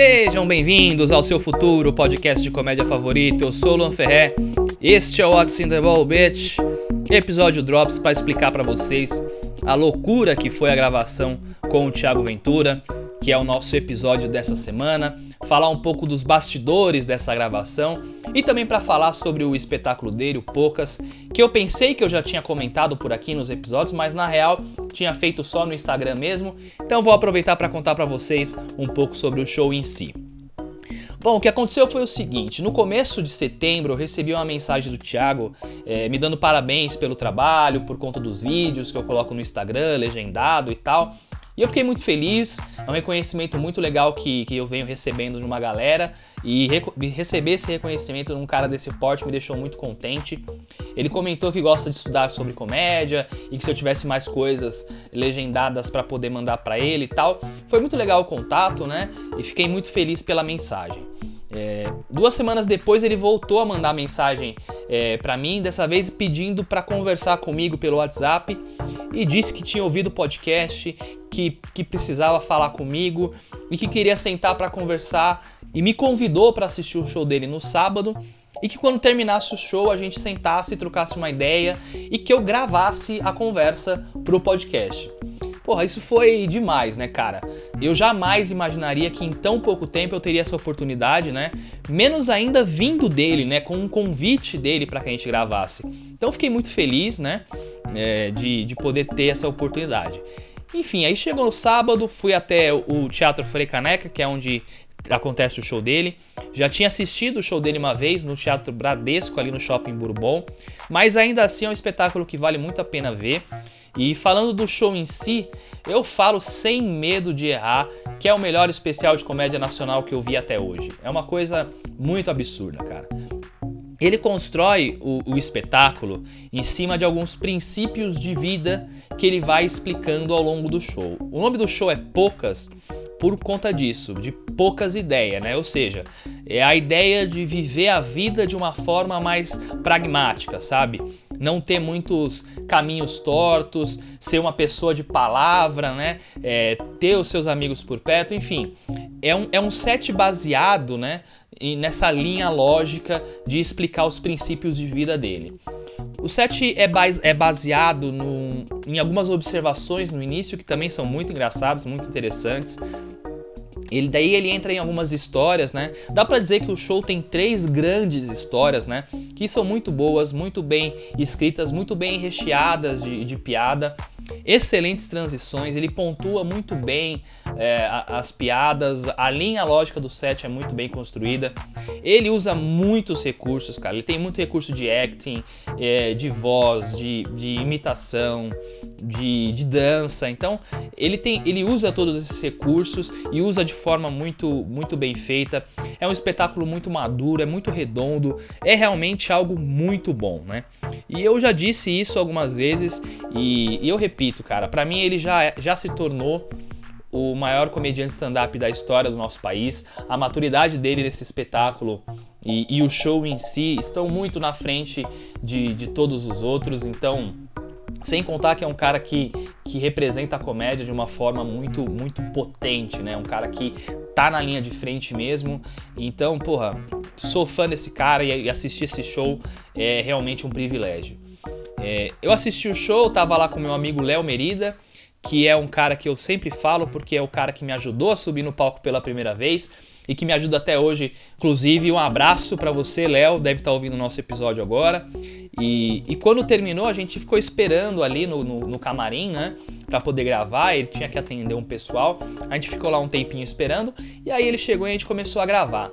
Sejam bem-vindos ao seu futuro podcast de comédia favorito. Eu sou o Luan Ferré. Este é o What's in the Ball, bitch. Episódio Drops para explicar para vocês a loucura que foi a gravação com o Thiago Ventura, que é o nosso episódio dessa semana, falar um pouco dos bastidores dessa gravação e também para falar sobre o espetáculo dele, o Poucas, que eu pensei que eu já tinha comentado por aqui nos episódios, mas na real tinha feito só no Instagram mesmo. Então vou aproveitar para contar para vocês um pouco sobre o show em si. Bom, o que aconteceu foi o seguinte: no começo de setembro eu recebi uma mensagem do Thiago é, me dando parabéns pelo trabalho, por conta dos vídeos que eu coloco no Instagram, legendado e tal. E eu fiquei muito feliz, é um reconhecimento muito legal que, que eu venho recebendo de uma galera. E receber esse reconhecimento num cara desse porte me deixou muito contente. Ele comentou que gosta de estudar sobre comédia e que se eu tivesse mais coisas legendadas para poder mandar para ele e tal. Foi muito legal o contato, né? E fiquei muito feliz pela mensagem. É, duas semanas depois ele voltou a mandar mensagem é, para mim, dessa vez pedindo para conversar comigo pelo WhatsApp e disse que tinha ouvido o podcast, que, que precisava falar comigo e que queria sentar para conversar e me convidou para assistir o show dele no sábado e que quando terminasse o show a gente sentasse e trocasse uma ideia e que eu gravasse a conversa pro podcast. Porra, isso foi demais, né, cara? Eu jamais imaginaria que em tão pouco tempo eu teria essa oportunidade, né? Menos ainda vindo dele, né? Com um convite dele para que a gente gravasse. Então fiquei muito feliz, né? É, de, de poder ter essa oportunidade. Enfim, aí chegou no sábado, fui até o Teatro Frei Caneca, que é onde acontece o show dele. Já tinha assistido o show dele uma vez no Teatro Bradesco, ali no Shopping Bourbon, mas ainda assim é um espetáculo que vale muito a pena ver. E falando do show em si, eu falo sem medo de errar que é o melhor especial de comédia nacional que eu vi até hoje. É uma coisa muito absurda, cara. Ele constrói o, o, espetáculo em cima de alguns princípios de vida que ele vai explicando ao longo do show. O nome do show é Poucas por conta disso, de poucas ideias, né? Ou seja, é a ideia de viver a vida de uma forma mais pragmática, sabe? Não ter muitos caminhos tortos, ser uma pessoa de palavra, né? É, ter os seus amigos por perto, enfim. É um, é um set baseado, né? nessa linha lógica de explicar os princípios de vida dele. O set é, é baseado no, em algumas observações no início que também são muito engraçadas, muito interessantes. Ele daí ele entra em algumas histórias, né? Dá para dizer que o show tem três grandes histórias, né? Que são muito boas, muito bem escritas, muito bem recheadas de, de piada excelentes transições, ele pontua muito bem é, as piadas, a linha lógica do set é muito bem construída. Ele usa muitos recursos, cara. Ele tem muito recurso de acting, é, de voz, de, de imitação, de, de, dança. Então, ele, tem, ele usa todos esses recursos e usa de forma muito, muito bem feita. É um espetáculo muito maduro, é muito redondo, é realmente algo muito bom, né? E eu já disse isso algumas vezes e, e eu repito, cara, para mim ele já, já se tornou o maior comediante stand-up da história do nosso país. A maturidade dele nesse espetáculo e, e, o show em si estão muito na frente de, de todos os outros, então. Sem contar que é um cara que, que representa a comédia de uma forma muito, muito potente, né? Um cara que tá na linha de frente mesmo. Então, porra, sou fã desse cara e assistir esse show é realmente um privilégio. É, eu assisti o show, tava lá com meu amigo Léo Merida, que é um cara que eu sempre falo porque é o cara que me ajudou a subir no palco pela primeira vez e que me ajuda até hoje. Inclusive, um abraço para você, Léo, deve estar tá ouvindo o nosso episódio agora. E, e, quando terminou, a gente ficou esperando ali no, no, no camarim, né, para poder gravar. Ele tinha que atender um pessoal. A gente ficou lá um tempinho esperando e aí ele chegou e a gente começou a gravar.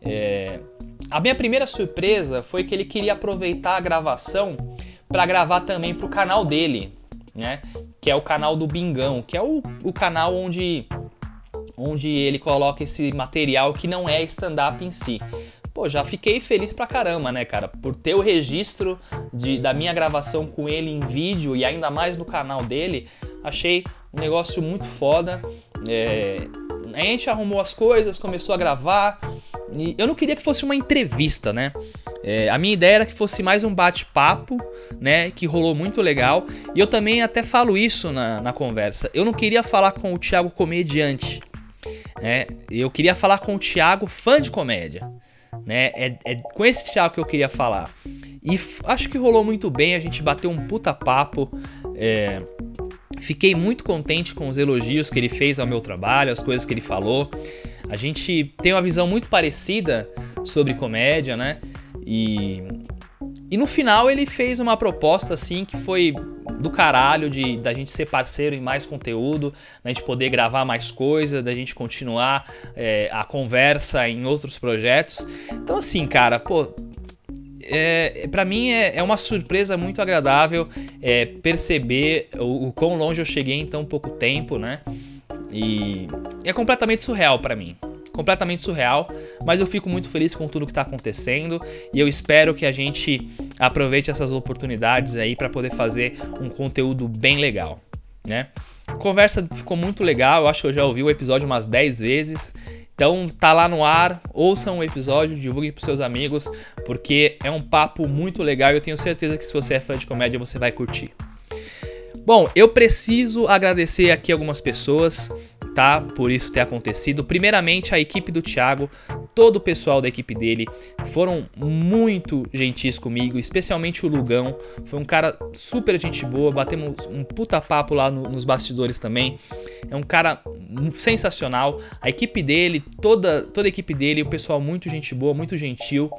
É... A minha primeira surpresa foi que ele queria aproveitar a gravação para gravar também para o canal dele, né? Que é o canal do Bingão, que é o, o canal onde, onde ele coloca esse material que não é stand-up em si. Pô, já fiquei feliz pra caramba, né, cara? Por ter o registro de, da minha gravação com ele em vídeo e ainda mais no canal dele, achei um negócio muito foda. É, a gente arrumou as coisas, começou a gravar. E eu não queria que fosse uma entrevista, né? É, a minha ideia era que fosse mais um bate-papo, né? Que rolou muito legal. E eu também até falo isso na, na conversa. Eu não queria falar com o Thiago comediante. né? Eu queria falar com o Thiago, fã de comédia. Né? É, é com esse Thiago que eu queria falar. E acho que rolou muito bem, a gente bateu um puta papo. É, fiquei muito contente com os elogios que ele fez ao meu trabalho, as coisas que ele falou. A gente tem uma visão muito parecida sobre comédia, né? E, e no final ele fez uma proposta assim que foi do caralho de da gente ser parceiro em mais conteúdo, da gente poder gravar mais coisa, da gente continuar é, a conversa em outros projetos. Então assim, cara, pô, é, para mim é, é, uma surpresa muito agradável é, perceber o, o quão longe eu cheguei em tão pouco tempo, né? E é completamente surreal para mim completamente surreal, mas eu fico muito feliz com tudo que está acontecendo e eu espero que a gente aproveite essas oportunidades aí para poder fazer um conteúdo bem legal, né? A conversa ficou muito legal, eu acho que eu já ouvi o episódio umas 10 vezes. Então tá lá no ar, ouçam o episódio, divulguem pros seus amigos, porque é um papo muito legal e eu tenho certeza que se você é fã de comédia você vai curtir. Bom, eu preciso agradecer aqui algumas pessoas tá? Por isso ter acontecido. Primeiramente, a equipe do Thiago, todo o pessoal da equipe dele foram muito gentis comigo, especialmente o Lugão. Foi um cara super gente boa, batemos um puta papo lá no, nos bastidores também. É um cara sensacional. A equipe dele, toda, toda a equipe dele, o pessoal muito gente boa, muito gentil.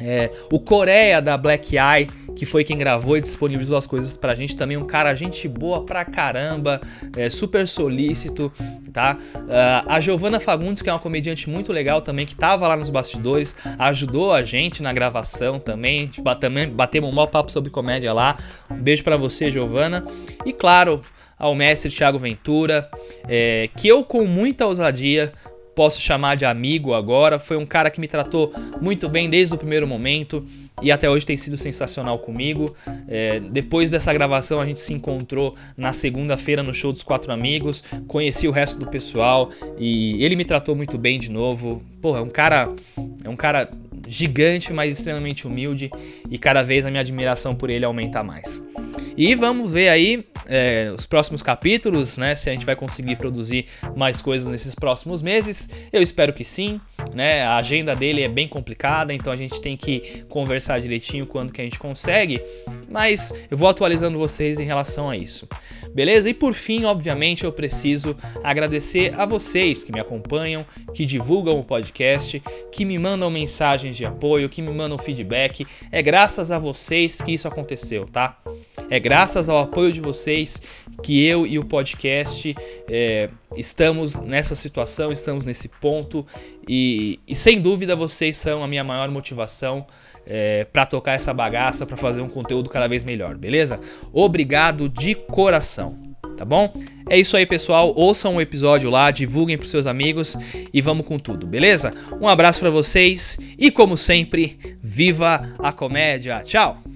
É, o Coreia da Black Eye, que foi quem gravou e disponibilizou as coisas pra gente, também um cara, gente boa pra caramba, é, super solícito, tá? Uh, a Giovanna Fagundes, que é uma comediante muito legal também, que tava lá nos bastidores, ajudou a gente na gravação também, tipo, também batemos um maior papo sobre comédia lá. Um beijo para você, Giovanna. E claro, ao mestre Thiago Ventura, é, que eu com muita ousadia posso chamar de amigo agora. Foi um cara que me tratou muito bem desde o primeiro momento e até hoje tem sido sensacional comigo. É, depois dessa gravação, a gente se encontrou na segunda-feira no show dos Quatro Amigos, conheci o resto do pessoal e ele me tratou muito bem de novo. Porra, é um cara, é um cara gigante, mas extremamente humilde e cada vez a minha admiração por ele aumenta mais. E vamos ver aí é, os próximos capítulos, né? Se a gente vai conseguir produzir mais coisas nesses próximos meses. Eu espero que sim, né? A agenda dele é bem complicada, então a gente tem que conversar direitinho quando que a gente consegue. Mas eu vou atualizando vocês em relação a isso. Beleza? E por fim, obviamente, eu preciso agradecer a vocês que me acompanham, que divulgam o podcast, que me mandam mensagens de apoio, que me mandam feedback. É graças a vocês que isso aconteceu, tá? É graças ao apoio de vocês que eu e o podcast é, estamos nessa situação, estamos nesse ponto e, e, sem dúvida vocês são a minha maior motivação é, para tocar essa bagaça, para fazer um conteúdo cada vez melhor, beleza? Obrigado de coração, tá bom? É isso aí, pessoal. Ouçam o episódio lá, divulguem para seus amigos e vamos com tudo, beleza? Um abraço para vocês e como sempre, viva a comédia. Tchau.